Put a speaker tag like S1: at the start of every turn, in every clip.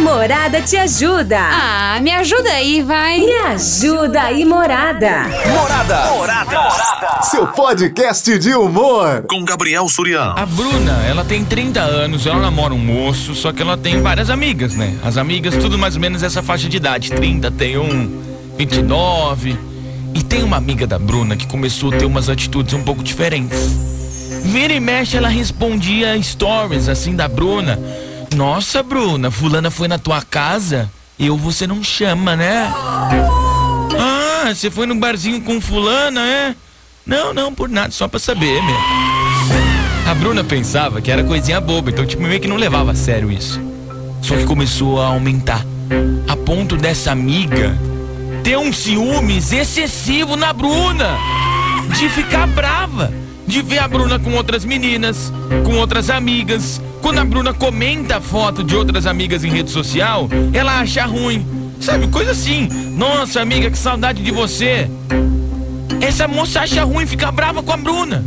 S1: Morada te ajuda.
S2: Ah, me ajuda aí, vai.
S1: Me ajuda aí, Morada.
S3: Morada. Morada. Seu podcast de humor.
S4: Com Gabriel Suriano.
S5: A Bruna, ela tem 30 anos, ela namora um moço, só que ela tem várias amigas, né? As amigas, tudo mais ou menos essa faixa de idade. 30, tem um 29. E tem uma amiga da Bruna que começou a ter umas atitudes um pouco diferentes. Vira e mexe, ela respondia stories assim da Bruna. Nossa, Bruna, fulana foi na tua casa? Eu você não chama, né? Ah, você foi no barzinho com fulana, é? Não, não, por nada, só pra saber mesmo. A Bruna pensava que era coisinha boba, então tipo meio que não levava a sério isso. Só que começou a aumentar. A ponto dessa amiga ter um ciúmes excessivo na Bruna. De ficar brava. De ver a Bruna com outras meninas, com outras amigas. Quando a Bruna comenta a foto de outras amigas em rede social, ela acha ruim. Sabe, coisa assim. Nossa, amiga, que saudade de você. Essa moça acha ruim ficar brava com a Bruna.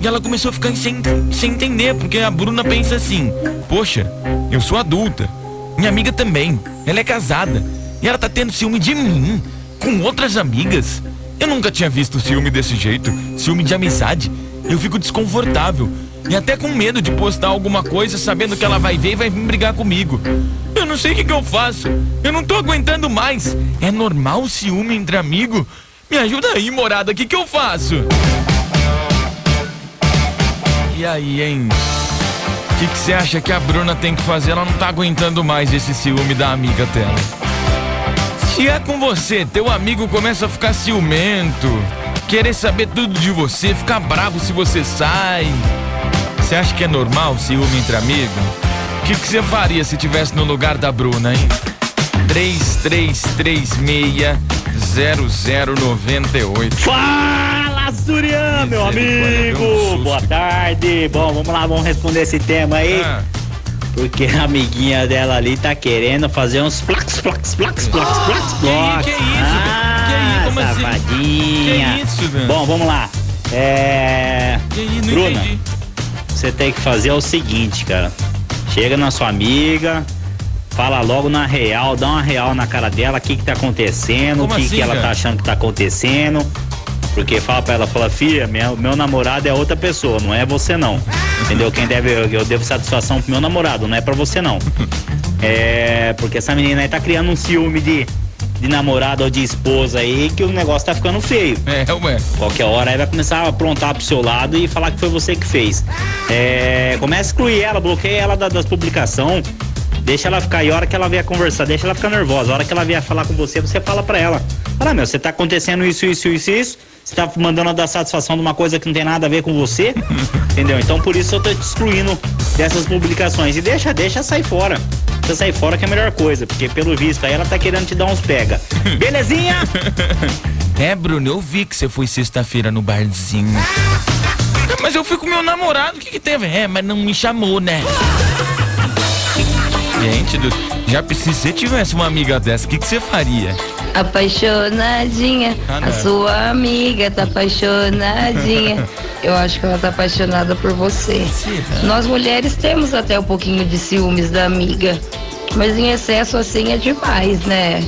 S5: E ela começou a ficar sem, sem entender, porque a Bruna pensa assim: Poxa, eu sou adulta. Minha amiga também. Ela é casada. E ela tá tendo ciúme de mim, com outras amigas. Eu nunca tinha visto ciúme desse jeito, ciúme de amizade. Eu fico desconfortável e até com medo de postar alguma coisa sabendo que ela vai ver e vai vir brigar comigo. Eu não sei o que, que eu faço. Eu não tô aguentando mais. É normal o ciúme entre amigo? Me ajuda aí, morada, o que, que eu faço? E aí, hein? O que você acha que a Bruna tem que fazer? Ela não tá aguentando mais esse ciúme da amiga dela. Se é com você, teu amigo começa a ficar ciumento, querer saber tudo de você, ficar bravo se você sai. Você acha que é normal ciúme entre amigos? O que você faria se tivesse no lugar da Bruna, hein? 3336-0098.
S6: Fala, Surian, meu amigo! Boa tarde. Bom, vamos lá, vamos responder esse tema aí.
S5: Ah,
S6: Porque a amiguinha dela ali tá querendo fazer uns plax, plax, plax, plax, plax, plax.
S5: que isso,
S6: Ah,
S5: que isso, assim?
S6: safadinha.
S5: Que isso, velho?
S6: Bom, vamos lá. É.
S5: que
S6: Bruna.
S5: entendi.
S6: Você tem que fazer o seguinte, cara. Chega na sua amiga, fala logo na real, dá uma real na cara dela, o que que tá acontecendo, o que
S5: assim,
S6: que ela
S5: cara?
S6: tá achando que tá acontecendo. Porque fala pra ela, fala, filha, meu, meu namorado é outra pessoa, não é você não. Entendeu? Quem deve, eu devo satisfação pro meu namorado, não é pra você não. É, porque essa menina aí tá criando um ciúme de, de namorado ou de esposa aí, que o negócio tá ficando feio.
S5: É, ué.
S6: Qualquer hora aí vai começar a aprontar pro seu lado e falar que foi você que fez. É, começa a excluir ela, bloqueia ela da- das publicações. Deixa ela ficar aí, a hora que ela vier conversar, deixa ela ficar nervosa. A hora que ela vier falar com você, você fala pra ela. Fala, meu, você tá acontecendo isso, isso, isso, isso. Você tá mandando dar satisfação de uma coisa que não tem nada a ver com você. entendeu? Então por isso eu tô te excluindo dessas publicações. E deixa, deixa sair fora. Deixa sair fora que é a melhor coisa. Porque pelo visto aí ela tá querendo te dar uns pega. Belezinha?
S5: É, Bruno, eu vi que você foi sexta-feira no barzinho. Mas eu fui com meu namorado, o que que teve? É, mas não me chamou, né? Gente, do... já se você tivesse uma amiga dessa, o que que você faria?
S7: Apaixonadinha,
S5: Ah,
S7: a sua amiga tá apaixonadinha. Eu acho que ela tá apaixonada por você. Nós mulheres temos até um pouquinho de ciúmes da amiga, mas em excesso assim é demais, né?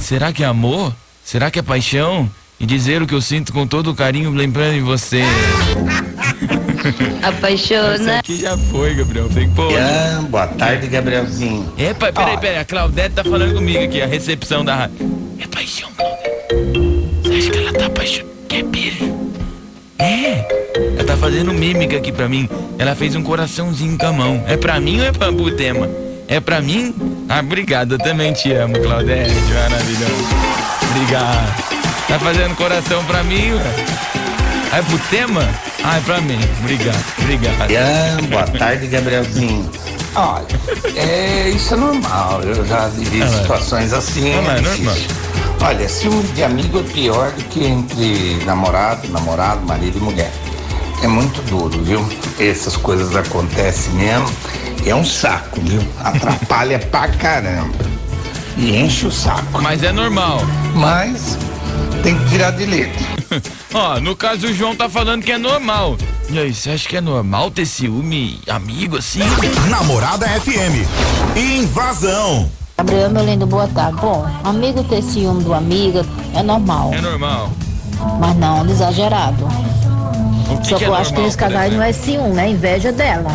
S5: Será que é amor? Será que é paixão? E dizer o que eu sinto com todo o carinho lembrando de você.
S7: Apaixona.
S5: aqui já foi, Gabriel. Tem que pôr.
S8: Ah, boa tarde, Gabrielzinho.
S5: Epa, peraí, peraí. A Claudete tá falando comigo aqui, a recepção da rádio. É paixão, Claudete. Você acha que ela tá apaixonada? Quer beijo? É. Ela tá fazendo mímica aqui pra mim. Ela fez um coraçãozinho com a mão. É pra mim ou é pra Butema? É pra mim? Ah, obrigado. Eu também te amo, Claudete. Maravilhoso. Obrigado. Tá fazendo coração pra mim, ué? Ah, É pro tema? Ah, é pra mim. Obrigado, obrigado.
S8: Ah, boa tarde, Gabrielzinho. Olha, é, isso é normal. Eu já vivi
S5: Ah,
S8: situações assim.
S5: Ah, é normal.
S8: Olha, ciúme de amigo é pior do que entre namorado, namorado, marido e mulher. É muito duro, viu? Essas coisas acontecem mesmo. É um saco, viu? Atrapalha pra caramba. E enche o saco.
S5: Mas é normal.
S8: Mas tem que tirar de letra.
S5: Ó, no caso o João tá falando que é normal. E aí, você acha que é normal ter ciúme amigo assim?
S3: Namorada FM. Invasão.
S4: Gabriel, meu lindo, boa tarde. Bom, amigo ter ciúme do amigo é normal,
S5: É normal.
S4: mas não exagerado.
S5: O que,
S4: Só
S5: que
S4: que
S5: é
S4: eu acho que
S5: por
S4: casais não é ciúme, é inveja dela.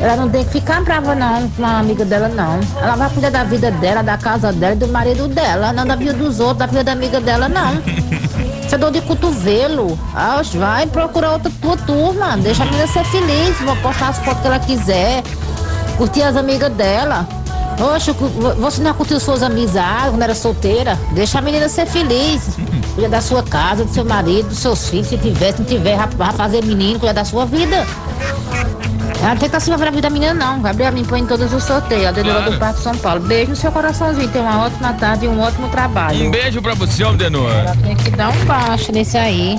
S4: Ela não tem que ficar brava não com a amiga dela não. Ela vai cuidar da vida dela, da casa dela e do marido dela, não da vida dos outros, da vida da amiga dela não. Você é dor de cotovelo. Ah, vai procurar outra tua turma. Deixa a menina ser feliz. Vou postar as fotos que ela quiser. Curtir as amigas dela. Oxe, vo- você não curtiu suas amizades quando era solteira? Deixa a menina ser feliz. Cuida da sua casa, do seu marido, dos seus filhos. Se tiver, se não tiver, vai fazer menino, cuida da sua vida. Ela não tem que acima pra vida da menina, não. Gabriel me põe em todos os sorteios. A Denora
S5: Claro.
S4: do Parque São Paulo. Beijo no seu coraçãozinho. Tenha uma ótima tarde e um ótimo trabalho.
S5: Um beijo pra você, Aldenor.
S4: Ela tem que dar um baixo nesse aí.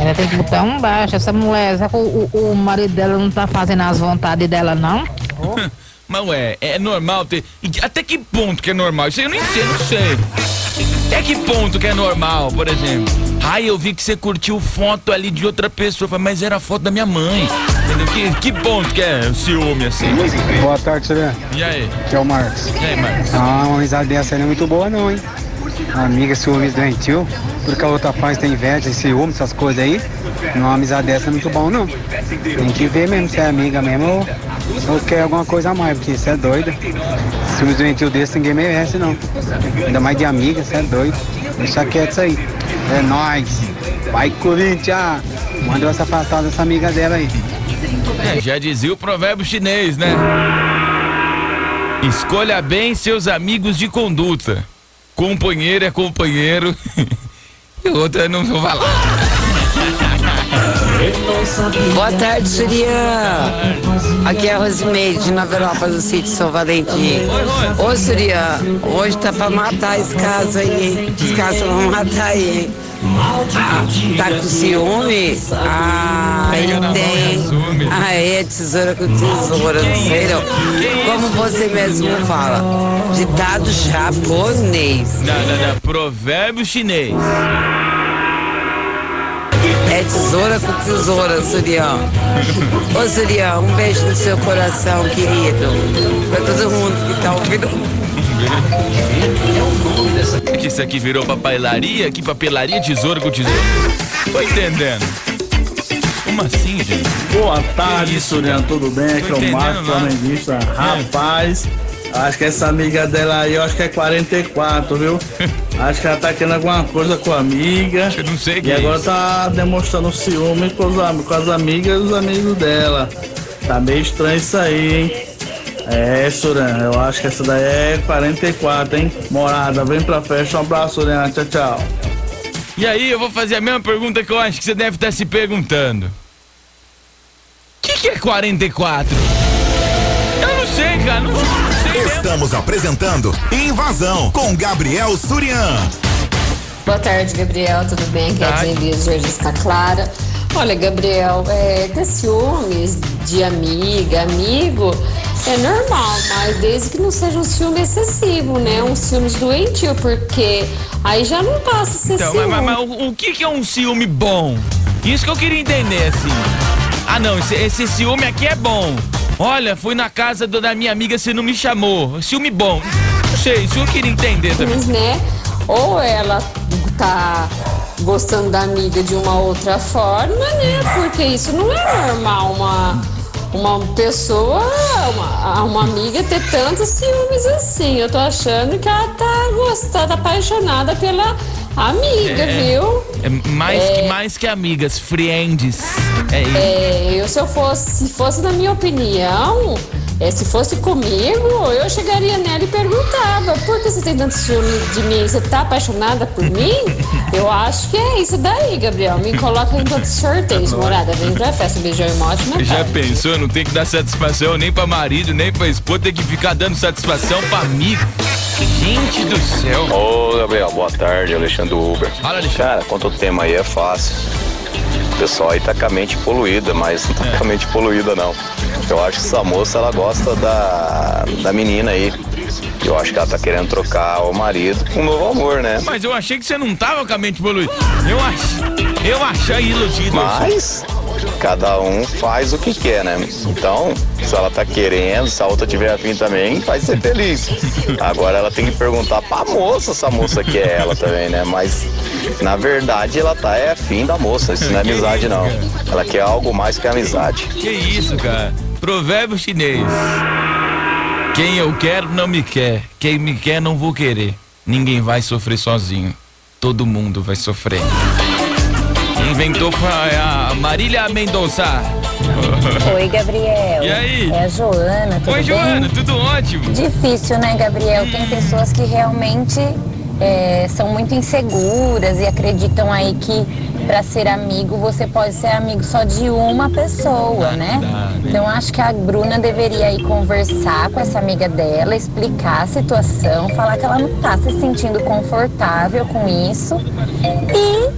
S4: Ela tem que botar um baixo. Essa mulher, que o, o- o marido dela não tá fazendo as vontades dela, não?
S5: Mas ué, é normal ter. Até que ponto que é normal? Isso aí eu nem sei, não sei. Até que ponto que é normal, por exemplo? Ai, eu vi que você curtiu foto ali de outra pessoa, falei, mas era foto da minha mãe. Que, que ponto que é ciúme assim?
S9: Boa tarde, Juliano.
S5: E aí?
S9: Aqui é o Marcos.
S5: E aí, Marcos?
S9: Ah, uma amizade dessa não é muito boa não, hein? Amiga ciúmes doentio, porque a outra faz tem inveja, ciúmes, essas coisas aí. Uma amizade dessa não é muito bom não. Tem que ver mesmo se é amiga mesmo ou, ou quer alguma coisa a mais, porque isso é doido. Ciúmes doentio desse ninguém merece não. Ainda mais de amiga, isso é doido. Deixa quieto isso aí. É nóis. Vai Corinthians! Manda essa afastada dessa amiga dela aí.
S5: É, já dizia o provérbio chinês, né? Escolha bem seus amigos de conduta. Companheiro é companheiro. e outra não vou falar.
S10: Boa tarde, Surya. Aqui é a Rosimeire de Nova Europa, do sítio São Valentim. Ô, Surya, hoje tá pra matar esse caso aí, hein? Esse caso vão matar aí, hein? Ah, tá com ciúme? Ah, ele tem. Ah, é, tesoura com tesoura, não sei não. Como você mesmo fala, ditado japonês.
S5: Não, não, não. Provérbio chinês.
S10: É tesoura com tesoura, Surião. Ô, Surião, um beijo no seu coração, querido. Pra todo mundo que tá ouvindo.
S5: É que isso aqui virou papelaria? Que papelaria, tesouro com tesouro? Tô entendendo. Como assim, gente?
S11: Boa tarde, Surian, tudo bem? Aqui é o Marco. Flamenguista. Rapaz, acho que essa amiga dela aí, eu acho que é 44, viu? Acho que ela tá querendo alguma coisa com a amiga.
S5: Eu não sei
S11: E
S5: é
S11: agora
S5: isso.
S11: tá demonstrando ciúme com, os, com as amigas e os amigos dela. Tá meio estranho isso aí, hein? É, Suran, eu acho que essa daí é 44, hein? Morada, vem pra festa. Um abraço, Suran. Tchau, tchau.
S5: E aí, eu vou fazer a mesma pergunta que eu acho que você deve estar se perguntando. O que, que é 44? Eu não sei, cara. Não, sei.
S3: Estamos apresentando Invasão com Gabriel Surian.
S12: Boa tarde, Gabriel. Tudo bem? Aqui é a Está Clara. Olha, Gabriel, é, ter ciúmes de amiga, amigo, é normal, mas desde que não seja um ciúme excessivo, né? Um ciúme doentio, porque aí já não passa a ser
S5: Então,
S12: ciúme.
S5: mas, mas- mas o, o que, que é um ciúme bom? Isso que eu queria entender, assim. Ah, não, esse, esse ciúme aqui é bom. Olha, fui na casa do- da minha amiga, você não me chamou. Ciúme bom. Não sei, isso eu queria entender também.
S12: Né? Ou ela tá gostando da amiga de uma outra forma, né? Porque isso não é normal uma, uma pessoa, uma, uma amiga ter tantos ciúmes assim. Eu tô achando que ela tá gostando, apaixonada pela amiga,
S5: É,
S12: viu?
S5: É mais,
S12: É.
S5: Que, mais que amigas, friends. É isso.
S12: É, eu se eu fosse, se fosse na minha opinião, é, se fosse comigo, eu chegaria nela e perguntava, por que você tem tanto ciúme de mim? Você tá apaixonada por mim? Eu acho que é isso daí, Gabriel. Me coloca em todos os sorteios, morada. Vem pra festa, um beijão e uma ótima
S5: Já
S12: tarde.
S5: pensou? Não tem que dar satisfação nem pra marido, nem pra esposa, tem que ficar dando satisfação pra amigo. Gente do céu.
S13: Ô, Gabriel, boa tarde, Alexandre Uber.
S5: Fala, Alexandre.
S13: Cara, quanto tema aí é fácil. O pessoal aí tá com a mente poluída, mas não tá com a mente poluída, não. Eu acho que essa moça, ela gosta da, da menina aí. Eu acho que ela tá querendo trocar o marido com um novo amor, né?
S5: Mas eu achei que você não tava com a mente poluída. Eu ach... eu achei iludido.
S13: Mas cada um faz o que quer, né? Então, se ela tá querendo, se a outra tiver afim também, vai ser feliz. Agora ela tem que perguntar pra moça se a moça quer ela também, né? Mas na verdade ela tá é afim da moça, isso não é amizade não. Ela quer algo mais que amizade.
S5: Que isso, cara? Provérbio chinês. Quem eu quero não me quer. Quem me quer não vou querer. Ninguém vai sofrer sozinho. Todo mundo vai sofrer. Inventou foi a Marília Mendonça.
S14: Oi, Gabriel.
S5: E aí?
S14: É a Joana, tudo
S5: Oi,
S14: bem?
S5: Joana, tudo ótimo?
S14: Difícil, né, Gabriel? Tem pessoas que realmente é, são muito inseguras e acreditam aí que para ser amigo você pode ser amigo só de uma pessoa, né? Então acho que a Bruna deveria aí conversar com essa amiga dela, explicar a situação, falar que ela não tá se sentindo confortável com isso e,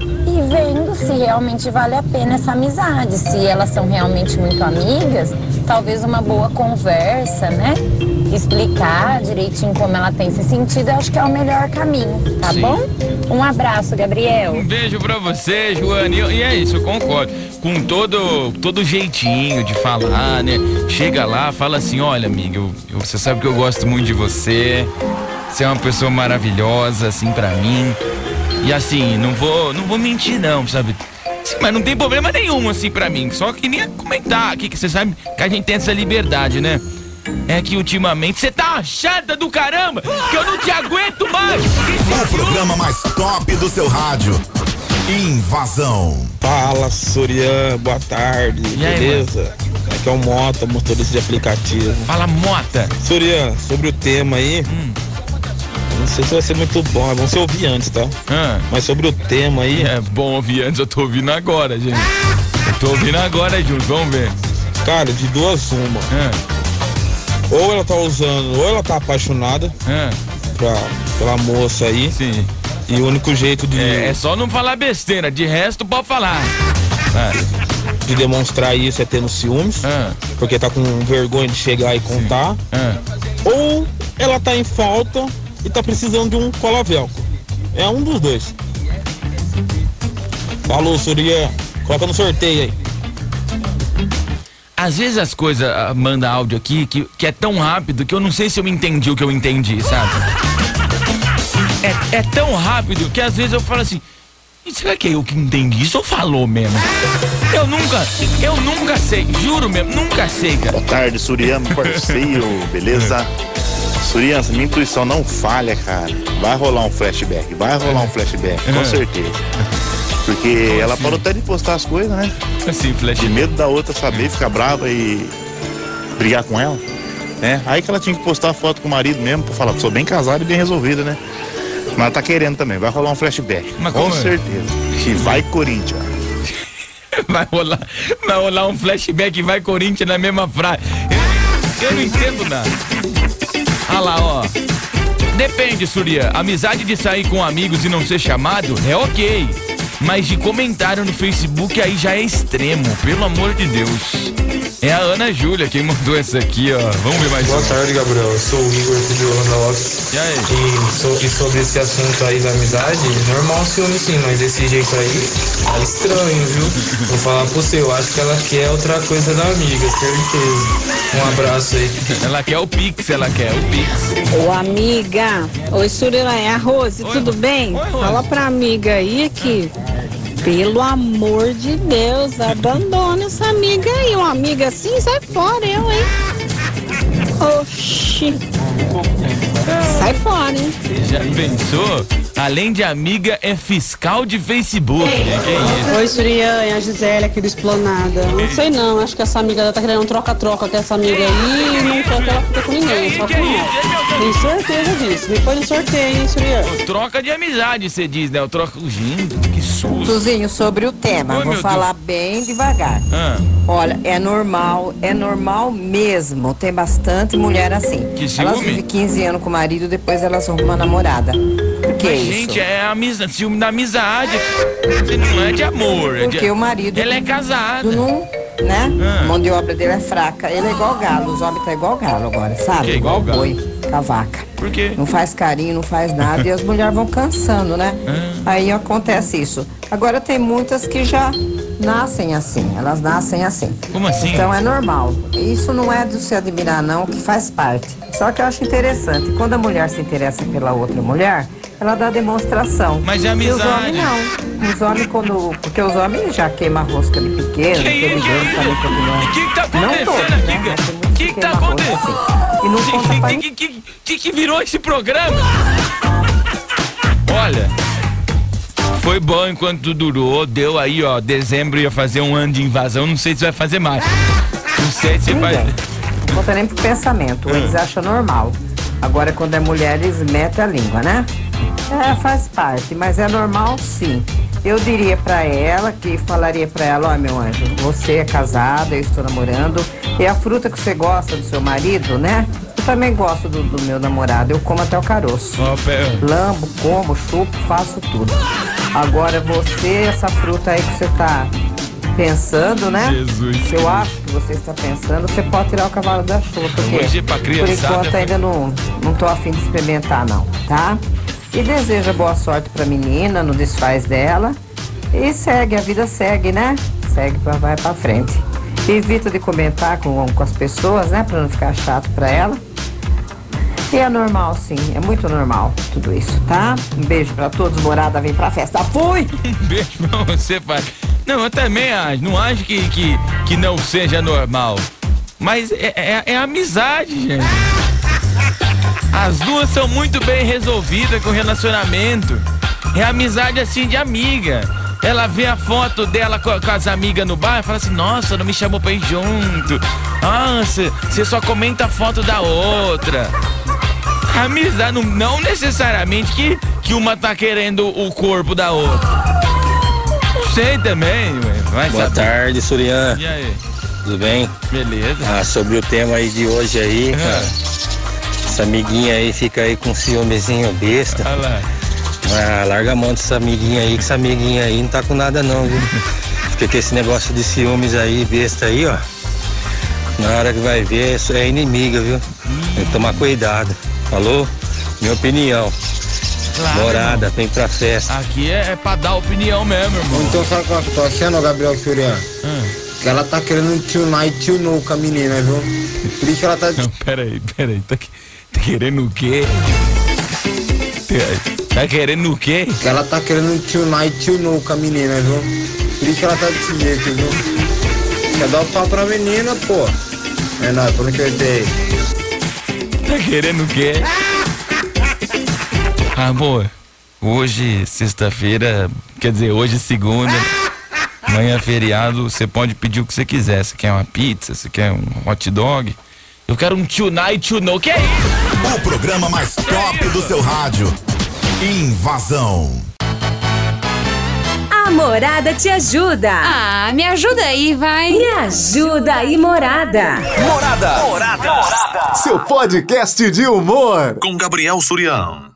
S14: realmente vale a pena essa amizade, se elas são realmente muito amigas, talvez uma boa conversa, né? Explicar direitinho como ela tem se sentido, eu acho que é o melhor caminho, tá
S5: Sim.
S14: bom? Um abraço, Gabriel.
S5: Um beijo pra você, Joana. E, e é isso, eu concordo. Com todo, todo jeitinho de falar, né? Chega lá, fala assim: olha, amiga, eu- eu- você sabe que eu gosto muito de você. Você é uma pessoa maravilhosa, assim, pra mim. E assim, não vou, não vou mentir, não, sabe? Sim, mas não tem problema nenhum, assim, pra mim. Só queria comentar aqui, que você sabe que a gente tem essa liberdade, né? É que ultimamente você tá chata do caramba, que eu não te aguento mais.
S3: O programa mais top do seu rádio. Invasão.
S15: Fala, Sorian, boa tarde,
S5: E aí,
S15: beleza? Aqui é o Mota, motorista de aplicativo.
S5: Fala, Mota.
S15: Sorian, sobre o tema aí,
S5: Hum.
S15: Não sei se vai ser muito bom, é bom você ouvir antes, tá?
S5: Mas
S15: sobre o tema aí...
S5: É bom ouvir antes, eu tô ouvindo agora, gente. Eu tô ouvindo agora, Júlio, vamos ver.
S15: Cara, de duas uma.
S5: É.
S15: Ou ela tá usando, ou ela tá apaixonada pra, pela moça aí.
S5: Sim.
S15: E o único jeito de...
S5: É, é só não falar besteira, de resto pode falar. É.
S15: de demonstrar isso é tendo ciúmes, porque tá com vergonha de chegar e contar. Ou ela tá em falta e tá precisando de um cola velcro. É um dos dois. Falou, Surian. Coloca no sorteio aí.
S5: Às vezes as coisas ah, manda áudio aqui que, que é tão rápido que eu não sei se eu entendi o que eu entendi, sabe? É, é tão rápido que às vezes eu falo assim, "E será que é eu que entendi isso ou falou mesmo? Eu nunca, eu nunca sei, juro mesmo, nunca sei, cara.
S16: Boa tarde, Surian, meu parceiro, beleza? Surian, se minha intuição não falha, cara, vai rolar um flashback, vai rolar um flashback, com
S5: É.
S16: certeza. Porque ela parou até de postar as coisas, né?
S5: Assim, flashback.
S16: De medo da outra saber, ficar brava e brigar com ela. Né? Aí que ela tinha que postar a foto com o marido mesmo, pra falar, sou bem casada e bem resolvida, né? Mas tá querendo também, vai rolar um flashback.
S5: Mas
S16: com
S5: é?
S16: certeza. E vai Corinthians.
S5: Vai rolar, vai rolar um flashback e vai Corinthians na mesma frase. Eu, eu não entendo nada. Ah lá, ó. Depende, Surya. Amizade de sair com amigos e não ser chamado é ok. Mas de comentário no Facebook aí já é extremo, pelo amor de Deus. É a Ana Júlia quem mandou essa aqui, ó. Vamos ver mais
S17: Boa
S5: uma.
S17: tarde, Gabriel. Eu sou o Igor aqui de Holanda Lopes.
S5: E aí?
S17: E, so- e sobre esse assunto aí da amizade, normal ciúme sim, mas desse jeito aí é estranho, viu? Vou falar pro você, eu acho que ela quer outra coisa da amiga, certeza. Um abraço aí.
S5: Ela quer o Pix, ela quer o Pix.
S18: Ô amiga, oi Surila, é a Rose, tudo bem? Fala pra amiga aí que, pelo amor de Deus, abandona essa amiga aí. Uma amiga assim, sai fora, eu, hein? Oxi. Sai fora, hein?
S5: Já pensou? Além de amiga, é fiscal de Facebook. né? Que isso?
S19: Oi, Surian, é a Gisele aqui do Esplanada. Não sei não, acho que essa amiga dela tá querendo um troca-troca com essa amiga aí e não quer que ela fique com ninguém, só com ela. Tenho certeza disso. Me põe no sorteio, hein, Surian?
S5: Troca de amizade, você diz, né? Eu troco. Gente, que susto.
S20: Tuzinho, sobre o tema,
S5: Oi,
S20: vou falar bem devagar.
S5: Ah.
S20: Olha, é normal, é normal mesmo. Tem bastante mulher assim.
S5: Que
S20: elas vivem 15 anos com o marido, depois elas arrumam uma namorada. Que
S5: Mas,
S20: isso?
S5: gente, é amizade, ciúme da amizade. Não é de amor. é de-
S20: Porque o marido.
S5: Ela é casada.
S20: Não, né?
S5: Ah.
S20: A mão de obra dele é fraca. Ele é igual galo. Os homens tá igual galo agora, sabe?
S5: Que é igual galo?
S20: boi, com a vaca.
S5: Por quê?
S20: Não faz carinho, não faz nada e as mulheres vão cansando, né?
S5: Ah.
S20: Aí acontece isso. Agora tem muitas que já nascem assim, elas nascem assim.
S5: Como assim?
S20: Então é normal. Isso não é de se admirar, não, que faz parte. Só que eu acho interessante, quando a mulher se interessa pela outra mulher, ela dá demonstração.
S5: Mas é
S20: E os
S5: amizade.
S20: homens não. Os homens quando. Porque os homens já queimam a rosca de pequeno, aquele grande também que
S5: O que, que tá
S20: Não
S5: acontecendo
S20: todos,
S5: aqui,
S20: né?
S5: O que, que tá acontecendo?
S20: assim. E não
S5: Que-
S20: conta
S5: que, que, que, que, que virou esse programa? Olha, foi bom enquanto durou, deu aí, ó, dezembro ia fazer um ano de invasão, não sei se vai fazer mais. Não sei se vai...
S20: Não conta nem pro pensamento.
S5: Ah.
S20: Eles acham normal. Agora, quando é mulher, eles metem a língua, né? É, faz parte, mas é normal sim. Eu diria pra ela que falaria pra ela, ó meu anjo, você é casada, eu estou namorando, e a fruta que você gosta do seu marido, né? Eu também gosto do, do meu namorado, eu como até o caroço.
S5: Pera.
S20: Lambo, como, chupo, faço tudo. Agora você, essa fruta aí que você tá pensando, né?
S5: Jesus
S20: eu acho que você está pensando, você pode tirar o cavalo da chuva, porque
S5: Hoje é pra
S20: por
S5: criançada,
S20: enquanto ainda não, não tô afim de experimentar não, tá? E deseja boa sorte pra menina no desfaz dela. E segue, a vida segue, né? Segue, pra, vai pra frente. Evita de comentar com, com as pessoas, né? Pra não ficar chato pra ela. E é normal, sim, é muito normal tudo isso, tá? Um beijo pra todos, morada, vem pra festa. Fui!
S5: Um beijo pra você, pai. Não, eu também acho. Não acho que, que, que não seja normal. Mas é, é, é amizade, gente. As duas são muito bem resolvidas com o relacionamento. É amizade assim de amiga. Ela vê a foto dela com, com as amigas no bar e fala assim: Nossa, não me chamou pra ir junto. Nossa, você só comenta a foto da outra. Amizade, não, não necessariamente que, que uma tá querendo o corpo da outra. Não sei também, ué.
S21: Boa
S5: saber.
S21: tarde, Surian.
S5: E aí?
S21: Tudo bem?
S5: Beleza.
S21: Ah, sobre o tema aí de hoje aí, cara. Essa amiguinha aí fica aí com um ciúmezinho besta.
S5: Olha lá.
S21: Ah, larga a mão dessa amiguinha aí, que essa amiguinha aí não tá com nada não, viu? Fica com esse negócio de ciúmes aí, besta aí, ó. Na hora que vai ver, isso é inimiga, viu? Tem que tomar cuidado. Falou? Minha opinião.
S5: Claro,
S21: Morada, vem pra festa.
S5: Aqui é, é pra dar opinião mesmo, irmão.
S9: Então sabe o que eu tô achando, Gabriel Surian? Que ela tá querendo tunar e tunou com a menina, viu? Por isso que ela tá.
S5: Não, peraí, peraí. Tá, tá querendo o quê? Tá- querendo o quê?
S9: Que ela tá querendo tunar e tunou com a menina, viu? Por isso que ela tá desse jeito, viu? Quer dar o pau pra menina, pô. É nóis, por que eu dei.
S5: Tá querendo o quê? Amor, hoje, sexta-feira, quer dizer, hoje segunda, amanhã é feriado, você pode pedir o que você quiser. Você quer uma pizza, você quer um hot dog? Eu quero um tonight to know. Que é isso?
S3: O programa mais top do seu rádio. Invasão.
S1: A Morada te ajuda.
S2: Ah, me ajuda aí, vai.
S1: Me ajuda aí, Morada.
S3: Morada.
S22: Morada. Seu podcast de humor.
S3: Com Gabriel Surião.